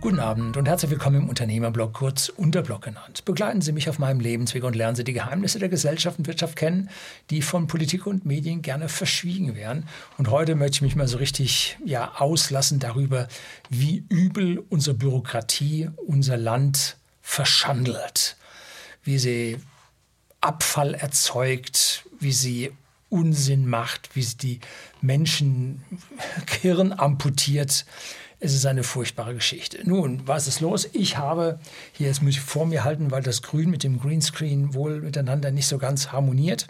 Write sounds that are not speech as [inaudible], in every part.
Guten Abend und herzlich willkommen im Unternehmerblog, kurz Unterblog genannt. Begleiten Sie mich auf meinem Lebensweg und lernen Sie die Geheimnisse der Gesellschaft und Wirtschaft kennen, die von Politik und Medien gerne verschwiegen werden. Und heute möchte ich mich mal so richtig ja, auslassen darüber, wie übel unsere Bürokratie unser Land verschandelt, wie sie Abfall erzeugt, wie sie Unsinn macht, wie sie die Menschen Hirn amputiert, es ist eine furchtbare Geschichte. Nun, was ist los? Ich habe, hier jetzt muss ich vor mir halten, weil das Grün mit dem Greenscreen wohl miteinander nicht so ganz harmoniert.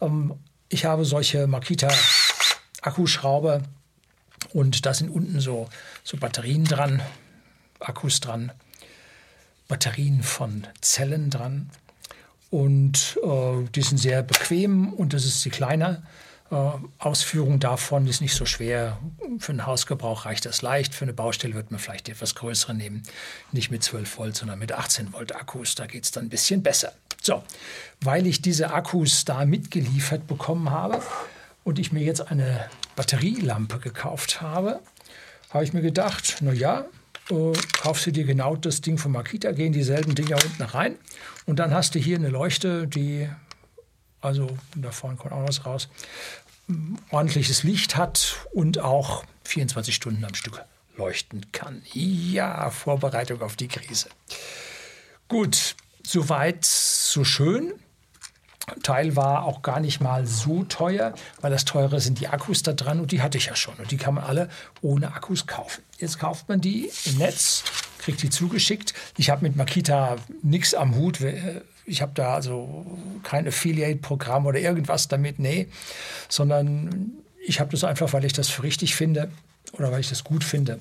Ähm, ich habe solche Makita-Akkuschrauber und da sind unten so, so Batterien dran, Akkus dran, Batterien von Zellen dran. Und äh, die sind sehr bequem und das ist die kleine äh, Ausführung davon ist nicht so schwer. Für einen Hausgebrauch reicht das leicht. Für eine Baustelle wird man vielleicht etwas größere nehmen. Nicht mit 12 Volt, sondern mit 18 Volt Akkus. Da geht es dann ein bisschen besser. So, weil ich diese Akkus da mitgeliefert bekommen habe und ich mir jetzt eine Batterielampe gekauft habe, habe ich mir gedacht, na ja, äh, kaufst du dir genau das Ding von Makita, gehen dieselben Dinger unten rein und dann hast du hier eine Leuchte, die also da vorne kommt auch was raus, ordentliches Licht hat und auch 24 Stunden am Stück leuchten kann. Ja, Vorbereitung auf die Krise. Gut, soweit, so schön. Teil war auch gar nicht mal so teuer, weil das teure sind die Akkus da dran und die hatte ich ja schon und die kann man alle ohne Akkus kaufen. Jetzt kauft man die im Netz, kriegt die zugeschickt. Ich habe mit Makita nichts am Hut ich habe da also kein Affiliate-Programm oder irgendwas damit, nee, sondern ich habe das einfach, weil ich das für richtig finde oder weil ich das gut finde.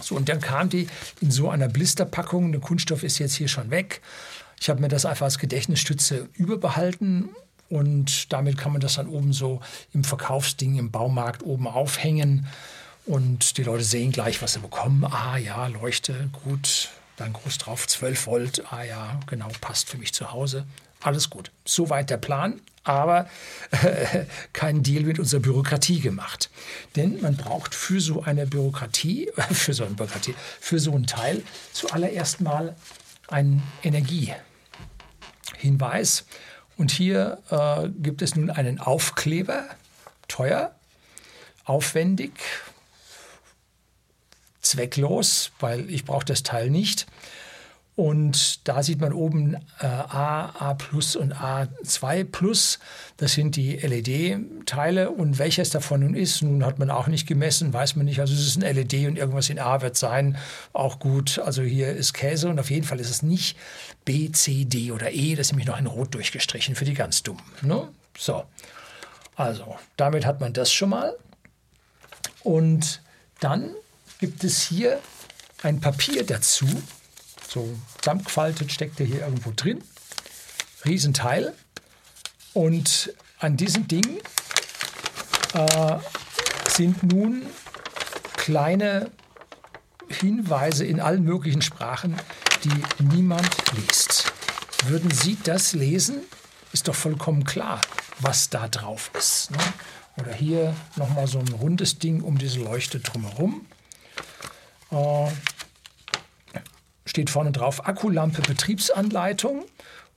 So, und dann kam die in so einer Blisterpackung. Der Kunststoff ist jetzt hier schon weg. Ich habe mir das einfach als Gedächtnisstütze überbehalten und damit kann man das dann oben so im Verkaufsding im Baumarkt oben aufhängen. Und die Leute sehen gleich, was sie bekommen. Ah ja, Leuchte, gut, dann groß drauf, 12 Volt, ah ja, genau, passt für mich zu Hause. Alles gut. Soweit der Plan, aber äh, [laughs] kein Deal mit unserer Bürokratie gemacht. Denn man braucht für so eine Bürokratie, [laughs] für so eine Bürokratie, für so ein Teil zuallererst mal einen Energiehinweis. Und hier äh, gibt es nun einen Aufkleber, teuer, aufwendig, zwecklos, weil ich brauche das Teil nicht. Und da sieht man oben äh, A, A plus und A2 plus. Das sind die LED-Teile. Und welches davon nun ist, nun hat man auch nicht gemessen, weiß man nicht. Also es ist ein LED und irgendwas in A wird sein. Auch gut. Also hier ist Käse und auf jeden Fall ist es nicht B, C, D oder E. Das ist nämlich noch in Rot durchgestrichen für die ganz Dummen. Ne? So. Also, damit hat man das schon mal. Und dann gibt es hier ein Papier dazu. So zusammengefaltet steckt er hier irgendwo drin. Riesenteil. Und an diesem Ding äh, sind nun kleine Hinweise in allen möglichen Sprachen, die niemand liest. Würden Sie das lesen, ist doch vollkommen klar, was da drauf ist. Ne? Oder hier nochmal so ein rundes Ding um diese Leuchte drumherum. Äh, steht vorne drauf Akkulampe Betriebsanleitung.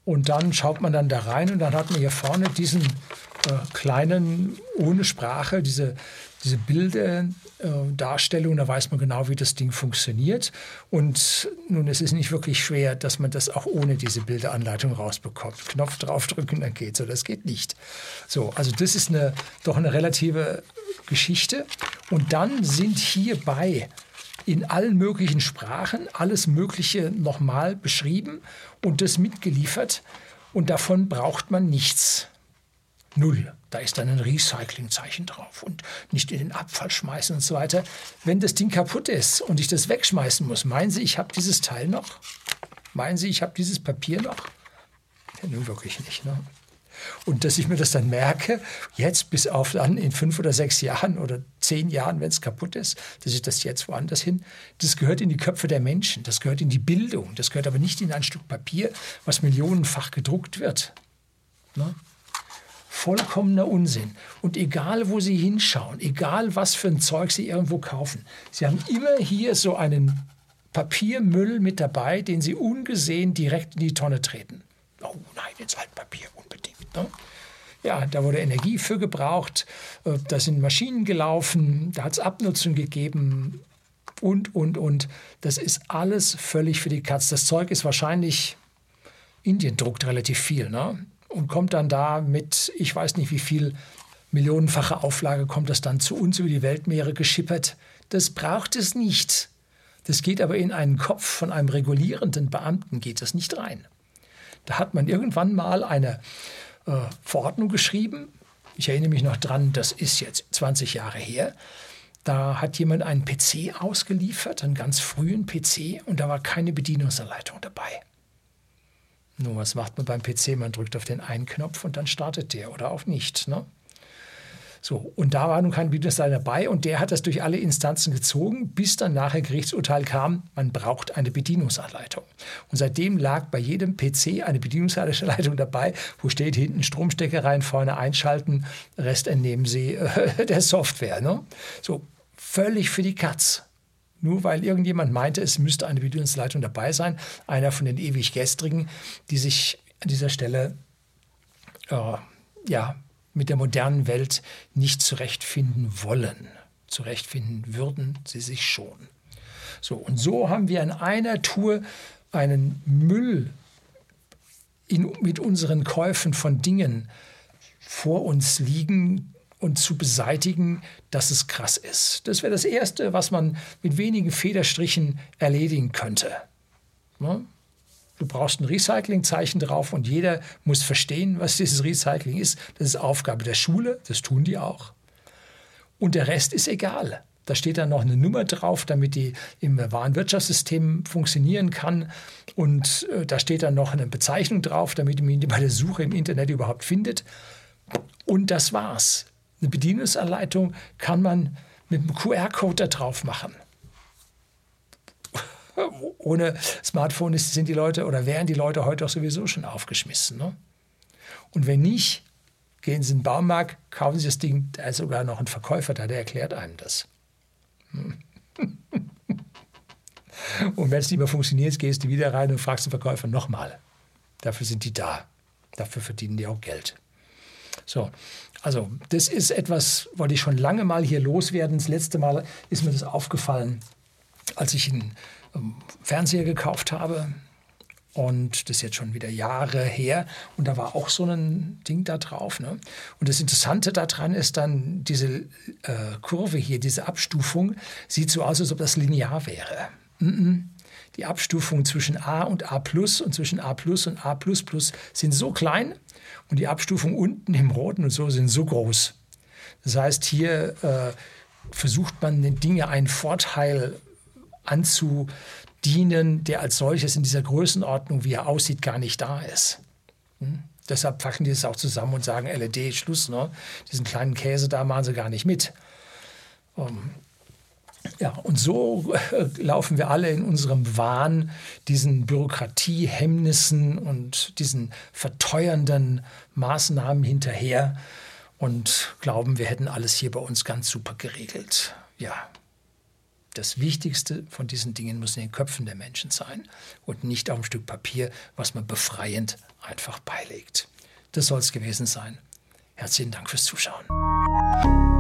Und dann schaut man dann da rein und dann hat man hier vorne diesen äh, kleinen, ohne Sprache, diese, diese Bilderdarstellung, äh, da weiß man genau, wie das Ding funktioniert. Und nun, es ist nicht wirklich schwer, dass man das auch ohne diese Bilderanleitung rausbekommt. Knopf draufdrücken, dann geht's. So, das geht nicht. So, also das ist eine, doch eine relative Geschichte. Und dann sind hierbei in allen möglichen Sprachen alles Mögliche nochmal beschrieben und das mitgeliefert. Und davon braucht man nichts. Null. Da ist dann ein Recyclingzeichen drauf und nicht in den Abfall schmeißen und so weiter. Wenn das Ding kaputt ist und ich das wegschmeißen muss, meinen Sie, ich habe dieses Teil noch? Meinen Sie, ich habe dieses Papier noch? Ja, nun wirklich nicht. Ne? Und dass ich mir das dann merke, jetzt bis auf dann in fünf oder sechs Jahren oder zehn Jahren, wenn es kaputt ist, dass ich das jetzt woanders hin, das gehört in die Köpfe der Menschen, das gehört in die Bildung, das gehört aber nicht in ein Stück Papier, was millionenfach gedruckt wird. Ne? Vollkommener Unsinn. Und egal, wo Sie hinschauen, egal, was für ein Zeug Sie irgendwo kaufen, Sie haben immer hier so einen Papiermüll mit dabei, den sie ungesehen direkt in die Tonne treten. Oh nein, jetzt Altpapier unbedingt. Ne? Ja, da wurde Energie für gebraucht, äh, da sind Maschinen gelaufen, da hat es Abnutzung gegeben und, und, und. Das ist alles völlig für die Katz. Das Zeug ist wahrscheinlich, Indien druckt relativ viel, ne? Und kommt dann da mit, ich weiß nicht wie viel millionenfache Auflage, kommt das dann zu uns über die Weltmeere geschippert. Das braucht es nicht. Das geht aber in einen Kopf von einem regulierenden Beamten, geht das nicht rein. Da hat man irgendwann mal eine äh, Verordnung geschrieben. Ich erinnere mich noch dran, das ist jetzt 20 Jahre her. Da hat jemand einen PC ausgeliefert, einen ganz frühen PC, und da war keine Bedienungsanleitung dabei. Nun, was macht man beim PC? Man drückt auf den einen Knopf und dann startet der oder auch nicht. Ne? So, und da war nun kein Bedienungsanleitung dabei und der hat das durch alle Instanzen gezogen, bis dann nachher Gerichtsurteil kam, man braucht eine Bedienungsanleitung. Und seitdem lag bei jedem PC eine Bedienungsanleitung [laughs] dabei, wo steht hinten Stromstecker rein, vorne einschalten, Rest entnehmen Sie äh, [laughs] der Software. Ne? So, völlig für die Katz. Nur weil irgendjemand meinte, es müsste eine Bedienungsleitung dabei sein, einer von den ewig Gestrigen, die sich an dieser Stelle äh, ja, mit der modernen Welt nicht zurechtfinden wollen. Zurechtfinden würden sie sich schon. So, und so haben wir in einer Tour einen Müll in, mit unseren Käufen von Dingen vor uns liegen und zu beseitigen, dass es krass ist. Das wäre das Erste, was man mit wenigen Federstrichen erledigen könnte. Ne? Du brauchst ein Recyclingzeichen drauf und jeder muss verstehen, was dieses Recycling ist. Das ist Aufgabe der Schule, das tun die auch. Und der Rest ist egal. Da steht dann noch eine Nummer drauf, damit die im Warenwirtschaftssystem funktionieren kann. Und äh, da steht dann noch eine Bezeichnung drauf, damit man ihn bei der Suche im Internet überhaupt findet. Und das war's. Eine Bedienungsanleitung kann man mit einem QR-Code da drauf machen ohne Smartphone sind die Leute oder wären die Leute heute auch sowieso schon aufgeschmissen. Ne? Und wenn nicht, gehen Sie in den Baumarkt, kaufen Sie das Ding, da ist sogar noch ein Verkäufer da, der erklärt einem das. [laughs] Und wenn es nicht mehr funktioniert, gehst du wieder rein und fragst den Verkäufer nochmal. Dafür sind die da. Dafür verdienen die auch Geld. So, also das ist etwas, wollte ich schon lange mal hier loswerden. Das letzte Mal ist mir das aufgefallen, als ich in Fernseher gekauft habe. Und das ist jetzt schon wieder Jahre her. Und da war auch so ein Ding da drauf. Ne? Und das Interessante daran ist dann, diese äh, Kurve hier, diese Abstufung, sieht so aus, als ob das linear wäre. Mm -mm. Die Abstufungen zwischen A und A plus und zwischen A plus und A plus plus sind so klein und die Abstufungen unten im Roten und so sind so groß. Das heißt, hier äh, versucht man den Dingen einen Vorteil anzudienen, der als solches in dieser Größenordnung, wie er aussieht, gar nicht da ist. Hm? Deshalb packen die es auch zusammen und sagen, LED, Schluss, ne? diesen kleinen Käse da machen sie gar nicht mit. Um, ähm, ja, und so äh, laufen wir alle in unserem Wahn diesen Bürokratiehemmnissen und diesen verteuernden Maßnahmen hinterher und glauben, wir hätten alles hier bei uns ganz super geregelt. Ja, das Wichtigste von diesen Dingen muss in den Köpfen der Menschen sein und nicht auf ein Stück Papier, was man befreiend einfach beilegt. Das soll es gewesen sein. Herzlichen Dank fürs Zuschauen.